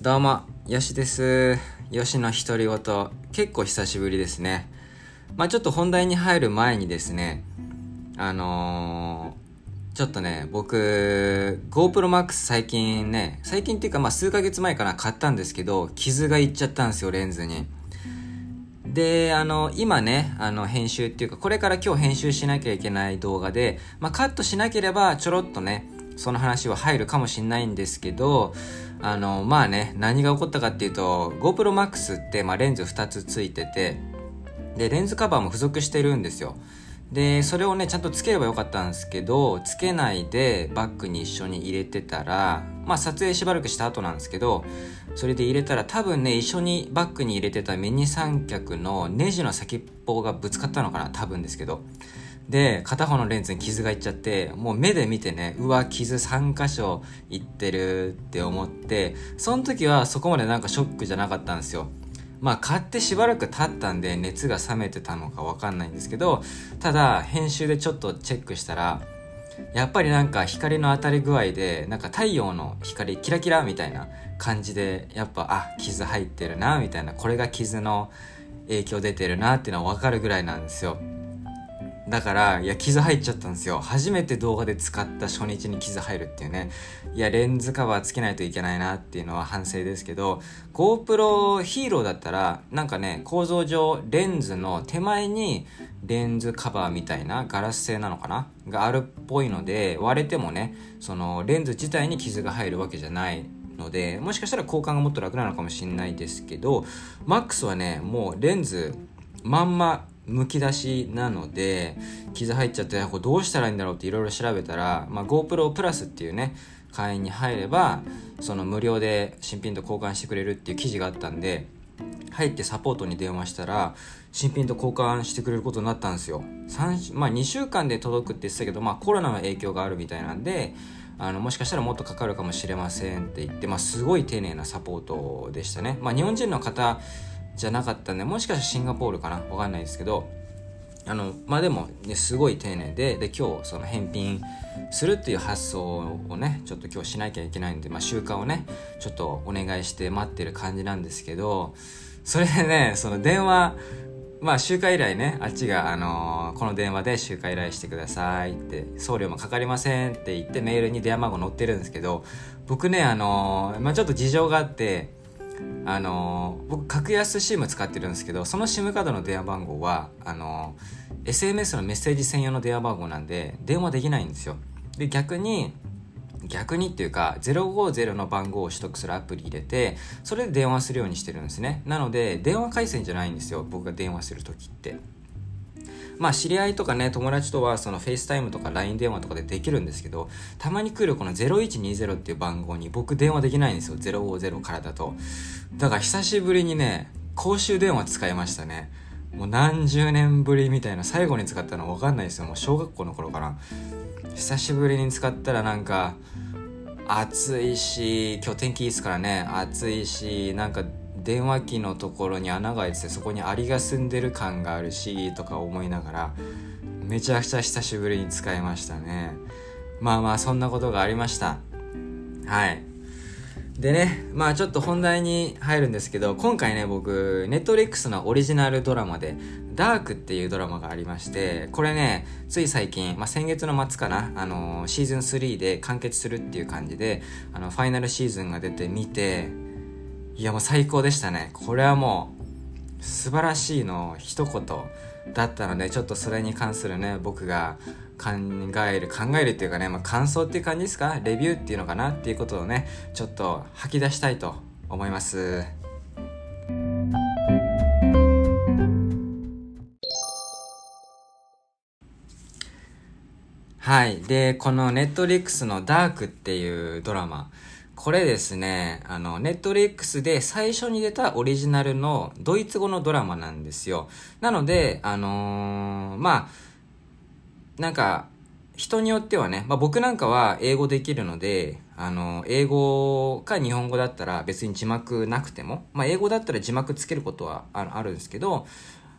どうも、よしです。よしの独り言、結構久しぶりですね。まあちょっと本題に入る前にですね、あのー、ちょっとね、僕、GoPro Max 最近ね、最近っていうかまあ数ヶ月前かな買ったんですけど、傷がいっちゃったんですよ、レンズに。で、あの、今ね、あの、編集っていうか、これから今日編集しなきゃいけない動画で、まあカットしなければちょろっとね、その話は入るかもしれないんですけど、あの、まあね、何が起こったかっていうと、GoPro Max って、まあ、レンズ2つついてて、で、レンズカバーも付属してるんですよ。で、それをね、ちゃんとつければよかったんですけど、つけないでバッグに一緒に入れてたら、まあ撮影しばらくした後なんですけど、それで入れたら多分ね、一緒にバッグに入れてたミニ三脚のネジの先っぽがぶつかったのかな多分ですけど。で、片方のレンズに傷がいっちゃって、もう目で見てね、うわ、傷3箇所いってるって思って、その時はそこまでなんかショックじゃなかったんですよ。まあ買ってしばらく経ったんで熱が冷めてたのかわかんないんですけど、ただ編集でちょっとチェックしたら、やっぱりなんか光の当たり具合で、なんか太陽の光キラキラみたいな感じで、やっぱ、あ、傷入ってるな、みたいな、これが傷の影響出てるなっていうのはわかるぐらいなんですよ。だから、いや、傷入っちゃったんですよ。初めて動画で使った初日に傷入るっていうね。いや、レンズカバーつけないといけないなっていうのは反省ですけど、GoPro ヒーローだったら、なんかね、構造上、レンズの手前にレンズカバーみたいなガラス製なのかな？があるっぽいので、割れてもね、そのレンズ自体に傷が入るわけじゃないので、もしかしたら交換がもっと楽なのかもしれないですけど、MAX はね、もうレンズまんまむき出しなので傷入っちゃってこれどうしたらいいんだろうっていろいろ調べたら、まあ、GoPro プラスっていうね会員に入ればその無料で新品と交換してくれるっていう記事があったんで入ってサポートに電話したら新品と交換してくれることになったんですよ。3まあ2週間で届くって言ってたけど、まあ、コロナの影響があるみたいなんであのもしかしたらもっとかかるかもしれませんって言って、まあ、すごい丁寧なサポートでしたね、まあ、日本人の方じゃなかったんでもしかしたらシンガポールかな？わかんないですけど。あのまあでも、ね、すごい丁寧でで今日その返品するっていう発想をねちょっと今日しなきゃいけないんで、まあ、習慣をねちょっとお願いして待ってる感じなんですけどそれでねその電話まあ、集会依頼ね、あっちが、あのーこの電話で集会依頼してくださいって、送料もかかりませんって言ってメールに電話番号載ってるんですけど、僕ね、あのーまあ、ちょっと事情があって、あの僕、格安 SIM 使ってるんですけど、その SIM カードの電話番号は、あの SMS のメッセージ専用の電話番号なんで、電話できないんですよ。で、逆に、逆にっていうか050の番号を取得するアプリ入れてそれで電話するようにしてるんですねなので電話回線じゃないんですよ僕が電話する時ってまあ知り合いとかね友達とはそのフェイスタイムとか LINE 電話とかでできるんですけどたまに来るこの0120っていう番号に僕電話できないんですよ。050からだと。だから久しぶりにね公衆電話使いましたね。もう何十年ぶりみたいな最後に使ったの分かんないですよ。もう小学校の頃かな。久しぶりに使ったらなんか暑いし今日天気いいですからね暑いしなんか電話機のところに穴が開いててそこにアリが住んでる感があるしとか思いながらめちゃくちゃ久しぶりに使いましたね。まあまあそんなことがありました。はい。でねまあちょっと本題に入るんですけど今回ね僕ネットフリックスのオリジナルドラマで「ダークっていうドラマがありましてこれねつい最近、まあ、先月の末かな、あのーシーズン3で完結するっていう感じであのファイナルシーズンが出て見ていやもう最高でしたね。これはもう素晴らしいの一言だったのでちょっとそれに関するね僕が考える考えるっていうかね、まあ、感想っていう感じですか？レビューっていうのかな？っていうことをねちょっと吐き出したいと思います。はい。でこのネットリックスの「ダークっていうドラマ。これですね、あの、ネットリックスで最初に出たオリジナルのドイツ語のドラマなんですよ。なので、あのーまあ、なんか、人によってはね、まあ僕なんかは英語できるので、あの、英語か日本語だったら別に字幕なくても、まあ英語だったら字幕つけることはあるんですけど、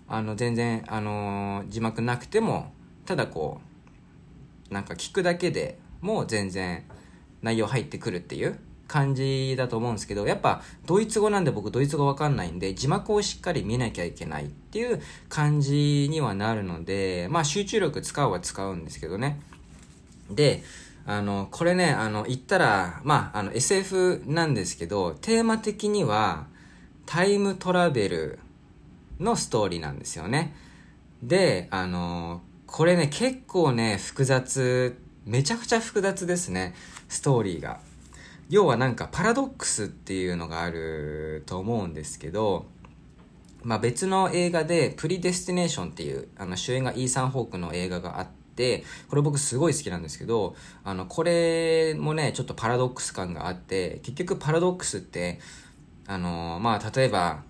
あの、全然、あの字幕なくても、ただこう、なんか聞くだけでもう全然内容入ってくるっていう感じだと思うんですけど、やっぱドイツ語なんで僕ドイツ語わかんないんで、字幕をしっかり見なきゃいけないっていう感じにはなるので、まあ集中力使うは使うんですけどね。で、あの、これね、あの、言ったら、まあ、あの、SF なんですけど、テーマ的には、タイムトラベルのストーリーなんですよね。で、あの、これね、結構ね、複雑、めちゃくちゃ複雑ですね、ストーリーが。要はなんかパラドックスっていうのがあると思うんですけど、まあ別の映画でプリデスティネーションっていうあの主演がイーサン・ホークの映画があって、これ僕すごい好きなんですけど、あの、これもね、ちょっとパラドックス感があって、結局パラドックスって、あの、まあ例えば、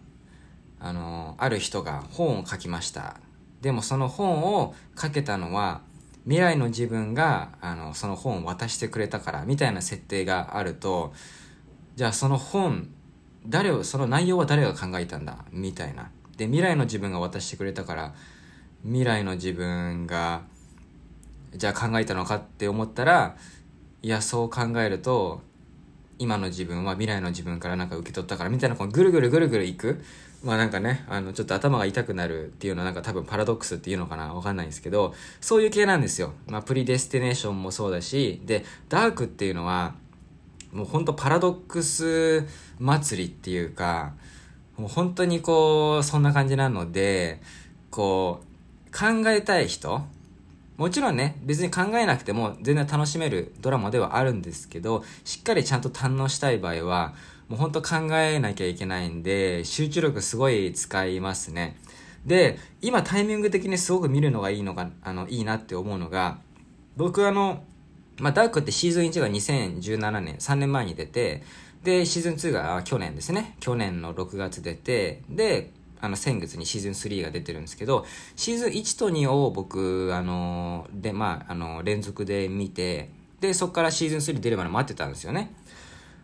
あの、ある人が本を書きました。でもその本を書けたのは未来の自分があのその本を渡してくれたからみたいな設定があるとじゃあその本誰をその内容は誰が考えたんだ？みたいな。で未来の自分が渡してくれたから未来の自分がじゃあ考えたのかって思ったらいやそう考えると今の自分は未来の自分からなんか受け取ったからみたいなこのぐるぐるぐるぐるいく。まあなんかね、あの、ちょっと頭が痛くなるっていうのはなんか多分パラドックスっていうのかなわかんないんですけど、そういう系なんですよ。まあプリデスティネーションもそうだし、で、ダークっていうのは、もうほんとパラドックス祭りっていうか、もう本当にこう、そんな感じなので、こう、考えたい人もちろんね、別に考えなくても全然楽しめるドラマではあるんですけど、しっかりちゃんと堪能したい場合は、もうほんと考えなきゃいけないんで、集中力すごい使いますね。で、今タイミング的にすごく見るのがいいのが、あの、いいなって思うのが、僕あの、まあ、ダークってシーズン1が2017年、3年前に出て、で、シーズン2が去年ですね。去年の6月出て、で、あの、先月にシーズン3が出てるんですけど、シーズン1と2を僕、あの、で、まあ、あの、連続で見て、で、そこからシーズン3出るまで待ってたんですよね。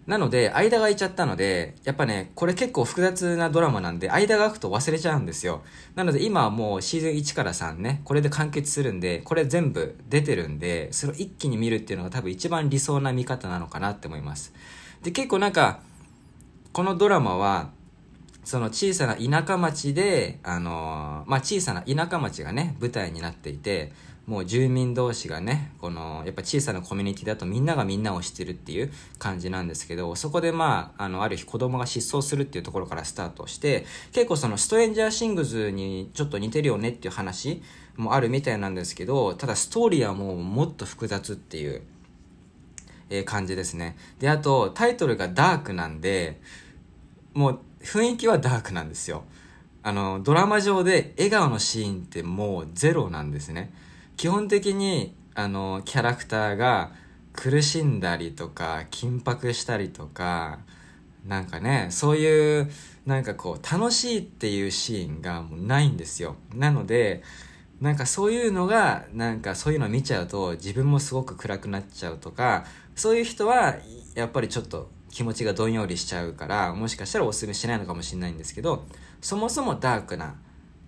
なので、間が空いちゃったので、やっぱね、これ結構複雑なドラマなんで、間が空くと忘れちゃうんですよ。なので今はもうシーズン1から3ね、これで完結するんで、これ全部出てるんで、それを一気に見るっていうのが多分一番理想な見方なのかなって思います。で、結構なんか、このドラマは、その小さな田舎町で、あのー、まあ、小さな田舎町がね、舞台になっていて、もう住民同士がね、この、やっぱ小さなコミュニティだとみんながみんなを知ってるっていう感じなんですけど、そこでまあ、あの、ある日子供が失踪するっていうところからスタートして、結構そのストレンジャーシングズにちょっと似てるよねっていう話もあるみたいなんですけど、ただストーリーはもうもっと複雑っていう、えー、感じですね。で、あと、タイトルがダークなんで、もう雰囲気はダークなんですよ。あの、ドラマ上で笑顔のシーンってもうゼロなんですね。基本的にあのキャラクターが苦しんだりとか緊迫したりとかなんかねそういうなんかこう楽しいっていうシーンがもうないんですよ。なのでなんかそういうのがなんかそういうの見ちゃうと自分もすごく暗くなっちゃうとかそういう人はやっぱりちょっと気持ちがどんよりしちゃうからもしかしたらおすすめしないのかもしれないんですけどそもそもダークな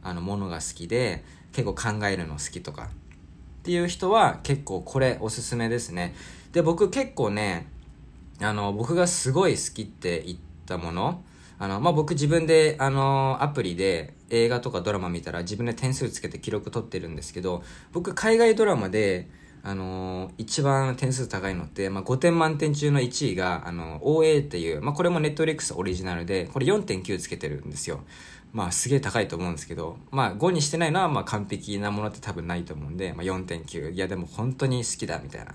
あのものが好きで結構考えるの好きとかっていう人は結構これおすすめですね。で、僕結構ね、あの、僕がすごい好きって言ったもの、あの、まあ、僕自分で、あの、アプリで映画とかドラマ見たら自分で点数つけて記録取ってるんですけど、僕海外ドラマで、あのー、一番点数高いのって、まあ、5点満点中の1位が、あの、OA っていう、まあ、これもネットリックスオリジナルで、これ4.9つけてるんですよ。まあすげえ高いと思うんですけど、まあ5にしてないのはまあ完璧なものって多分ないと思うんで、まあ4.9。いやでも本当に好きだみたいな。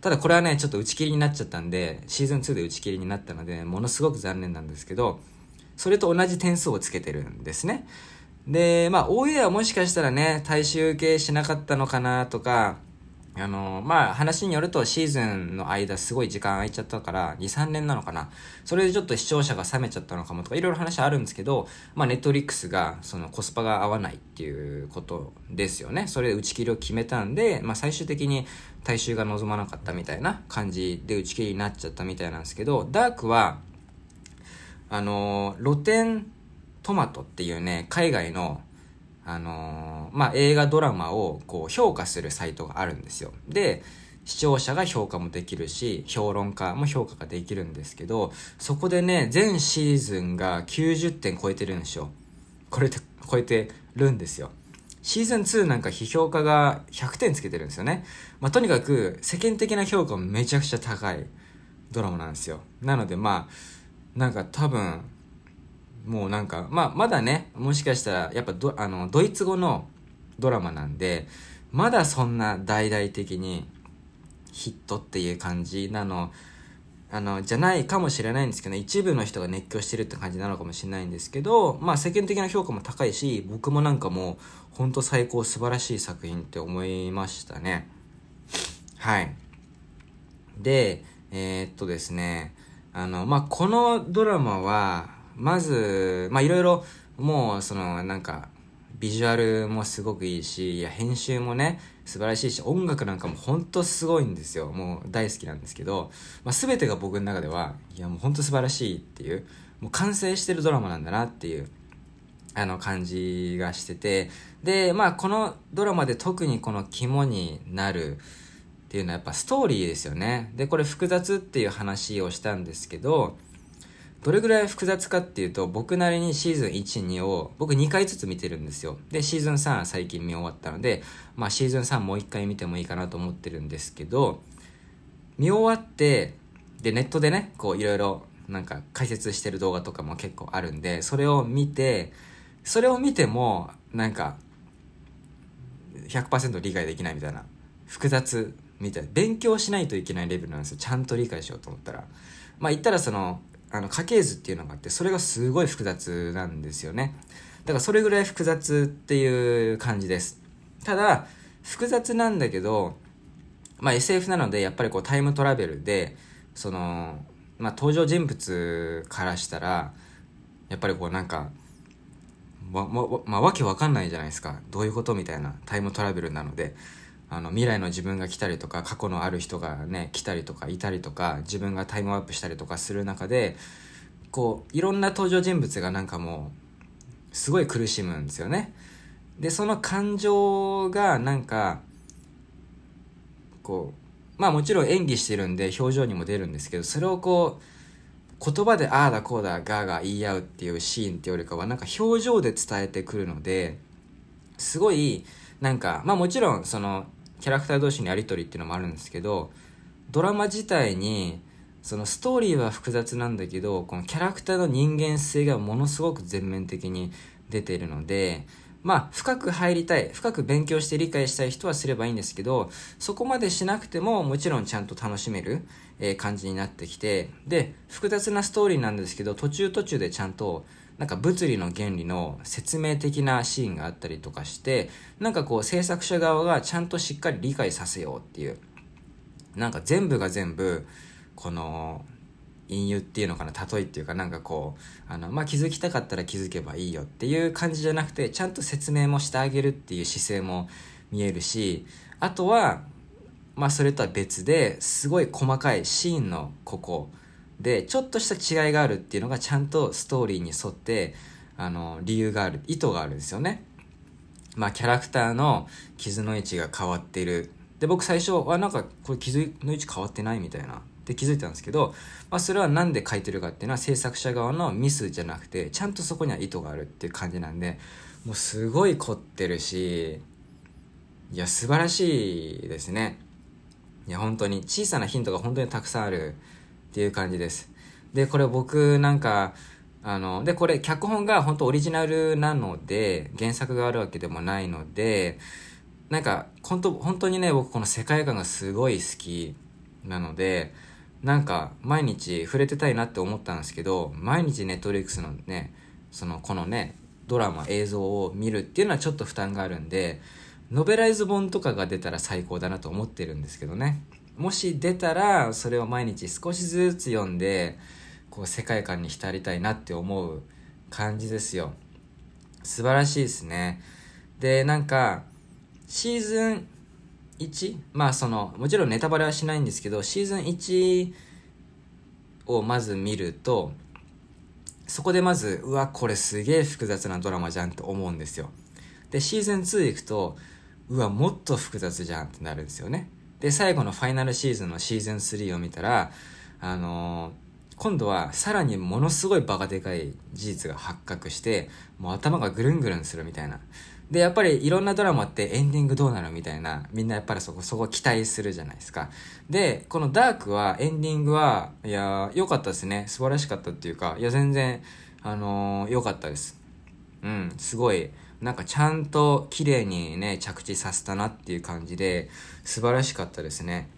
ただこれはね、ちょっと打ち切りになっちゃったんで、シーズン2で打ち切りになったので、ものすごく残念なんですけど、それと同じ点数をつけてるんですね。で、まあ OA はもしかしたらね、大衆受けしなかったのかなとか、あの、まあ、話によるとシーズンの間すごい時間空いちゃったから、2、3年なのかな。それでちょっと視聴者が冷めちゃったのかもとか、いろいろ話あるんですけど、まあ、ネットリックスが、そのコスパが合わないっていうことですよね。それで打ち切りを決めたんで、まあ、最終的に大衆が望まなかったみたいな感じで打ち切りになっちゃったみたいなんですけど、ダークは、あの、露天トマトっていうね、海外のあのー、まあ、映画ドラマをこう評価するサイトがあるんですよ。で、視聴者が評価もできるし、評論家も評価ができるんですけど、そこでね、全シーズンが90点超えてるんですよ。これで超えてるんですよ。シーズン2なんか批評家が100点つけてるんですよね。まあ、とにかく世間的な評価もめちゃくちゃ高いドラマなんですよ。なのでまあ、なんか多分、もうなんか、まあまだね、もしかしたらやっぱどあのドイツ語のドラマなんで、まだそんな大々的にヒットっていう感じなの、あの、じゃないかもしれないんですけど、一部の人が熱狂してるって感じなのかもしれないんですけど、まあ世間的な評価も高いし、僕もなんかもう、ほんと最高素晴らしい作品って思いましたね。はい。で、えー、っとですね、あの、まあこのドラマは、まず、まあいろいろ、もうそのなんかビジュアルもすごくいいし、いや、編集もね、素晴らしいし、音楽なんかも本当すごいんですよ。もう大好きなんですけど、まあ、全てが僕の中では、いや、もう本当素晴らしいっていう、もう完成してるドラマなんだなっていう、あの感じがしてて、で、まあこのドラマで特にこの肝になるっていうのはやっぱストーリーですよね。で、これ複雑っていう話をしたんですけど、どれぐらい複雑かっていうと、僕なりにシーズン1、2を、僕2回ずつ見てるんですよ。で、シーズン3は最近見終わったので、まあシーズン3もう1回見てもいいかなと思ってるんですけど、見終わって、で、ネットでね、こういろいろなんか解説してる動画とかも結構あるんで、それを見て、それを見ても、なんか、100%理解できないみたいな、複雑みたいな、勉強しないといけないレベルなんですよ。ちゃんと理解しようと思ったら。まあ言ったらその、あの家系図っていうのがあってそれがすごい複雑なんですよね。だからそれぐらい複雑っていう感じです。ただ複雑なんだけどまあ SF なのでやっぱりこうタイムトラベルでそのまあ登場人物からしたらやっぱりこうなんかわ、ま、まあ、わけわかんないじゃないですか。どういうことみたいなタイムトラベルなので。あの未来の自分が来たりとか過去のある人がね来たりとかいたりとか自分がタイムアップしたりとかする中でこういろんな登場人物がなんかもうすごい苦しむんですよね。でその感情がなんかこうまあもちろん演技してるんで表情にも出るんですけどそれをこう言葉でああだこうだガーガー言い合うっていうシーンっていうよりかはなんか表情で伝えてくるのですごいなんかまあもちろんそのキャラクター同士のやり取りっていうのもあるんですけどドラマ自体にそのストーリーは複雑なんだけどこのキャラクターの人間性がものすごく全面的に出ているのでまあ深く入りたい深く勉強して理解したい人はすればいいんですけどそこまでしなくてももちろんちゃんと楽しめる、え感じになってきてで複雑なストーリーなんですけど途中途中でちゃんとなんか物理の原理の説明的なシーンがあったりとかしてなんかこう制作者側がちゃんとしっかり理解させようっていう。なんか全部が全部この隠喩っていうのかな例えっていうかなんかこうあの、まあ、気づきたかったら気づけばいいよっていう感じじゃなくてちゃんと説明もしてあげるっていう姿勢も見えるしあとはまあそれとは別ですごい細かいシーンのここでちょっとした違いがあるっていうのがちゃんとストーリーに沿ってあの理由がある意図があるんですよね。まあキャラクターの傷の位置が変わってる。で僕最初はなんかこれ傷の位置変わってないみたいな。って気づいたんですけど、まあ、それは何で書いてるかっていうのは制作者側のミスじゃなくてちゃんとそこには意図があるっていう感じなんでもうすごい凝ってるしいや素晴らしいですね。いや本当に小さなヒントが本当にたくさんある。っていう感じです。で、これ僕なんか、あの、で、これ脚本が本当オリジナルなので、原作があるわけでもないので、なんか、本当、本当にね、僕この世界観がすごい好きなので、なんか、毎日触れてたいなって思ったんですけど、毎日ネットフリックスのね、その、このね、ドラマ、映像を見るっていうのはちょっと負担があるんで、ノベライズ本とかが出たら最高だなと思ってるんですけどね。もし出たらそれを毎日少しずつ読んでこう世界観に浸りたいなって思う感じですよ。素晴らしいですね。でなんかシーズン1まあそのもちろんネタバレはしないんですけどシーズン1をまず見るとそこでまずうわこれすげえ複雑なドラマじゃんって思うんですよ。でシーズン2行くとうわもっと複雑じゃんってなるんですよね。で、最後のファイナルシーズンのシーズン3を見たら、あのー今度はさらにものすごいバカでかい事実が発覚して、もう頭がぐるんぐるんするみたいな。で、やっぱりいろんなドラマってエンディングどうなるみたいな、みんなやっぱりそこ、そこ期待するじゃないですか。で、このダークはエンディングは、いや、良かったですね。素晴らしかったっていうか、いや、全然、あのー、良かったです。うん、すごい、なんかちゃんと綺麗にね、着地させたなっていう感じで、素晴らしかったですね。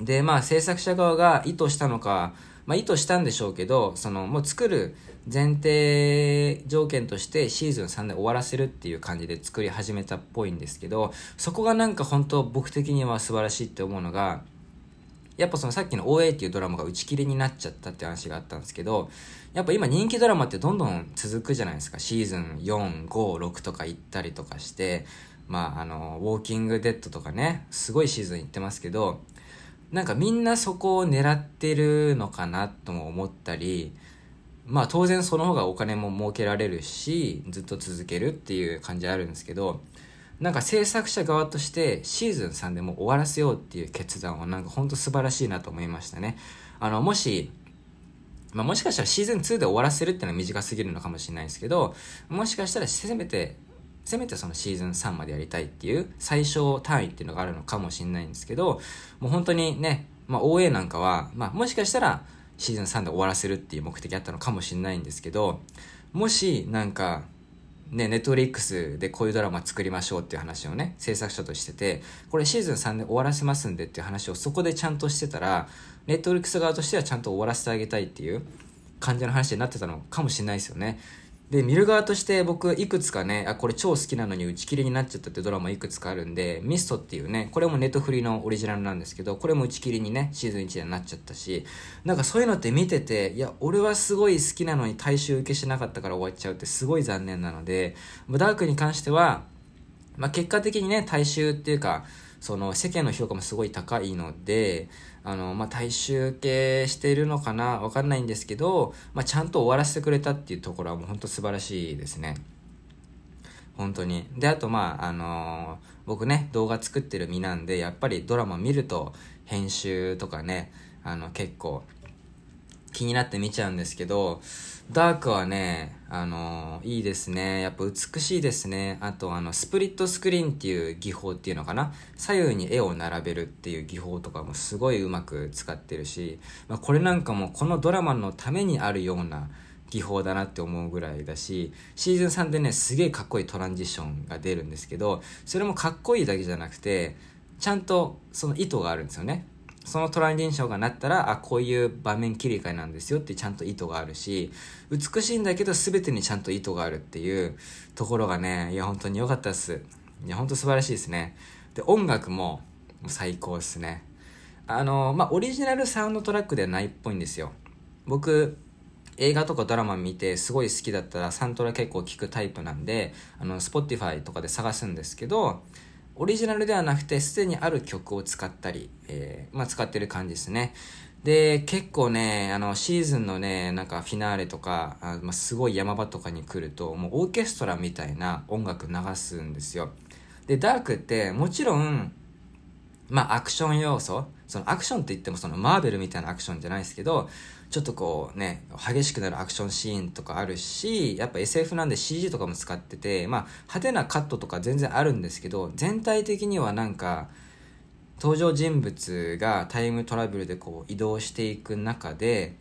で、まあ制作者側が意図したのか、まあ、意図したんでしょうけど、その、もう作る前提条件としてシーズン3で終わらせるっていう感じで作り始めたっぽいんですけど、そこがなんか本当僕的には素晴らしいって思うのが、やっぱそのさっきの OA っていうドラマが打ち切りになっちゃったって話があったんですけど、やっぱ今人気ドラマってどんどん続くじゃないですか。シーズン4、5、6とか行ったりとかして、まああの、ウォーキングデッドとかね、すごいシーズン行ってますけど、なんかみんなそこを狙ってるのかなとも思ったり、まあ当然その方がお金も儲けられるし、ずっと続けるっていう感じあるんですけど、なんか制作者側としてシーズン3でも終わらせようっていう決断はなんかほんと素晴らしいなと思いましたね。あの、もし、まあもしかしたらシーズン2で終わらせるっていうのは短すぎるのかもしれないですけど、もしかしたらせめてせめてそのシーズン3までやりたいっていう最小単位っていうのがあるのかもしれないんですけど、もう本当にね、まあ OA なんかは、まあもしかしたらシーズン3で終わらせるっていう目的あったのかもしれないんですけど、もしなんか、ね、ネットフリックスでこういうドラマ作りましょうっていう話をね、制作者としてて、これシーズン3で終わらせますんでっていう話をそこでちゃんとしてたら、ネットフリックス側としてはちゃんと終わらせてあげたいっていう感じの話になってたのかもしれないですよね。で、見る側として僕いくつかね、あ、これ超好きなのに打ち切りになっちゃったってドラマいくつかあるんで、ミストっていうね、これもネットフリのオリジナルなんですけど、これも打ち切りにね、シーズン1でなっちゃったし、なんかそういうのって見てて、いや、俺はすごい好きなのに大衆受けしなかったから終わっちゃうってすごい残念なので、ダークに関しては、まあ結果的にね、大衆っていうか、その世間の評価もすごい高いので、あの、まあ、大衆系しているのかなわかんないんですけど、まあ、ちゃんと終わらせてくれたっていうところはもう本当素晴らしいですね。本当に。で、あと、まあ、あのー、僕ね、動画作ってる身なんで、やっぱりドラマ見ると、編集とかね、あの、結構、気になって見ちゃうんですけど、ダークはね、あのー、いいですね。やっぱ美しいですね。あと、あの、スプリットスクリーンっていう技法っていうのかな。左右に絵を並べるっていう技法とかもすごいうまく使ってるし、まあ、これなんかもこのドラマのためにあるような技法だなって思うぐらいだし、シーズン3でね、すげえかっこいいトランジションが出るんですけど、それもかっこいいだけじゃなくて、ちゃんとその意図があるんですよね。そのトランジションがなったら、あ、こういう場面切り替えなんですよってちゃんと意図があるし、美しいんだけど全てにちゃんと意図があるっていうところがね、いや本当に良かったです。いや本当素晴らしいですね。で、音楽も最高ですね。あの、まあ、オリジナルサウンドトラックではないっぽいんですよ。僕、映画とかドラマ見てすごい好きだったらサントラ結構聴くタイプなんで、あの、Spotify とかで探すんですけど、オリジナルではなくて、すでにある曲を使ったり、えー、まあ、使ってる感じですね。で、結構ね、あの、シーズンのね、なんかフィナーレとか、あまあ、すごい山場とかに来ると、もうオーケストラみたいな音楽流すんですよ。で、ダークってもちろん、まあ、アクション要素、そのアクションって言ってもそのマーベルみたいなアクションじゃないですけど、ちょっとこうね、激しくなるアクションシーンとかあるし、やっぱ SF なんで CG とかも使ってて、まあ派手なカットとか全然あるんですけど、全体的にはなんか、登場人物がタイムトラベルでこう移動していく中で、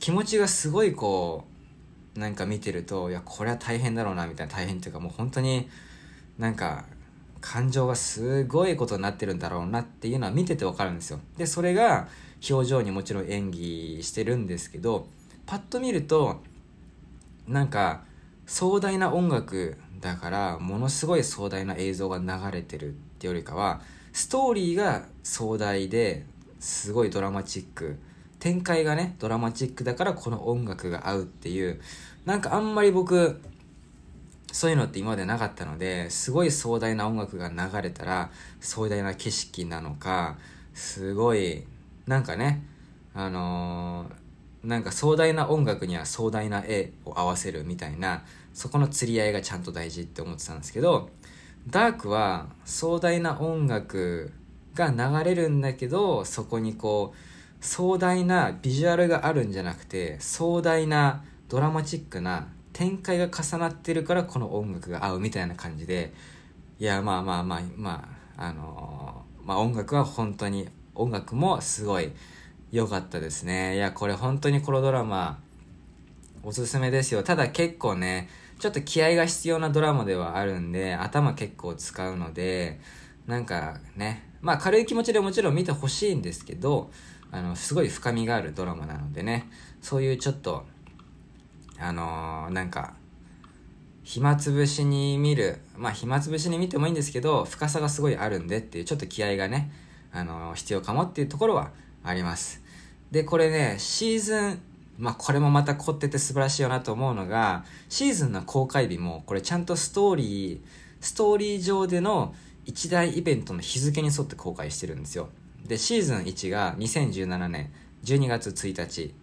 気持ちがすごいこう、なんか見てると、いや、これは大変だろうな、みたいな大変っていうかもう本当になんか、感情がすごいことになってるんだろうなっていうのは見ててわかるんですよ。で、それが、表情にもちろん演技してるんですけどパッと見るとなんか壮大な音楽だからものすごい壮大な映像が流れてるってよりかはストーリーが壮大ですごいドラマチック。展開がねドラマチックだからこの音楽が合うっていうなんかあんまり僕そういうのって今までなかったのですごい壮大な音楽が流れたら壮大な景色なのかすごいなんかね、あのー、なんか壮大な音楽には壮大な絵を合わせるみたいな、そこの釣り合いがちゃんと大事って思ってたんですけど、ダークは壮大な音楽が流れるんだけどそこにこう壮大なビジュアルがあるんじゃなくて壮大なドラマチックな展開が重なってるからこの音楽が合うみたいな感じでいやまあまあまあまああのー、まあ音楽は本当に音楽もすごい良かったですね。いやこれ本当にこのドラマおすすめですよ。ただ結構ねちょっと気合が必要なドラマではあるんで頭結構使うのでなんかねまあ軽い気持ちでもちろん見てほしいんですけどあのすごい深みがあるドラマなのでねそういうちょっとあのー、なんか暇つぶしに見るまあ暇つぶしに見てもいいんですけど深さがすごいあるんでっていうちょっと気合がね、あの、必要かもっていうところはあります。でこれねシーズンまあこれもまた凝ってて素晴らしいよなと思うのがシーズンの公開日もこれちゃんとストーリーストーリー上での一大イベントの日付に沿って公開してるんですよ。でシーズン1が2017年12月1日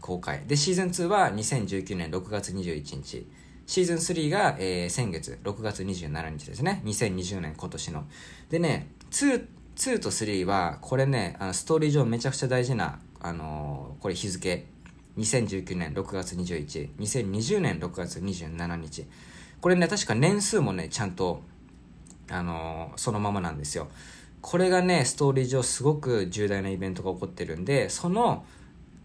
公開。でシーズン2は2019年6月21日シーズン3が、えー、先月6月27日ですね。2020年今年の。でね 2, 2と3はこれねあのストーリー上めちゃくちゃ大事な、あのー、これ日付。2019年6月21 2020年6月27日。これね確か年数もねちゃんとあのー、そのままなんですよ。これがねストーリー上すごく重大なイベントが起こってるんでその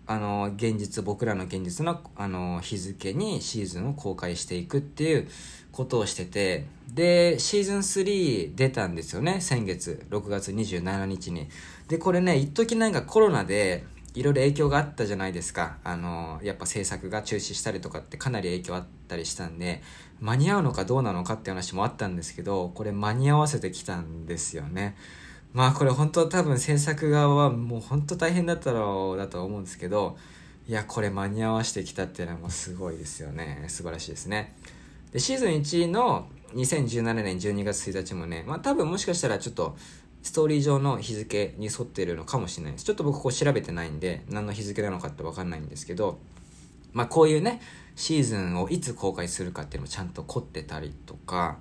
あの現実僕らの現実のあの日付にシーズンを公開していくっていうことをしててでシーズン3出たんですよね先月6月27日に。でこれね一時なんかコロナでいろいろ影響があったじゃないですか。あのやっぱ制作が中止したりとかってかなり影響あったりしたんで間に合うのかどうなのかっていう話もあったんですけどこれ間に合わせてきたんですよね。まあこれ本当多分制作側はもう本当大変だったろうだと思うんですけどいやこれ間に合わせてきたっていうのはもうすごいですよね。素晴らしいですね。でシーズン1の2017年12月1日もねまあ多分もしかしたらちょっとストーリー上の日付に沿ってるのかもしれないです。ちょっと僕ここ調べてないんで何の日付なのかって分かんないんですけどまあこういうねシーズンをいつ公開するかっていうのもちゃんと凝ってたりとか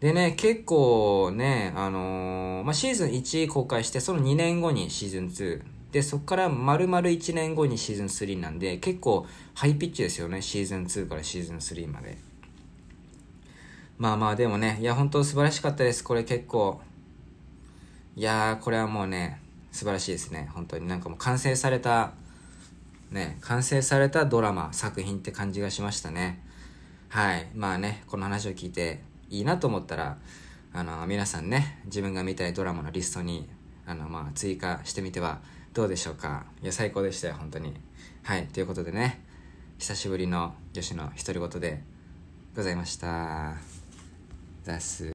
でね、結構ね、あのー、まあ、シーズン1公開して、その2年後にシーズン2。で、そこから丸々1年後にシーズン3なんで、結構ハイピッチですよね。シーズン2からシーズン3まで。まあまあ、でもね、いや、本当素晴らしかったです。これ結構。いやー、これはもうね、素晴らしいですね。本当になんかもう完成された、ね、完成されたドラマ、作品って感じがしましたね。はい。まあね、この話を聞いて、いいなと思ったらあの皆さんね自分が見たいドラマのリストにあの、まあ、追加してみてはどうでしょうか。いや最高でしたよ本当に。はいということでね久しぶりの女子の独り言でございました。ザス。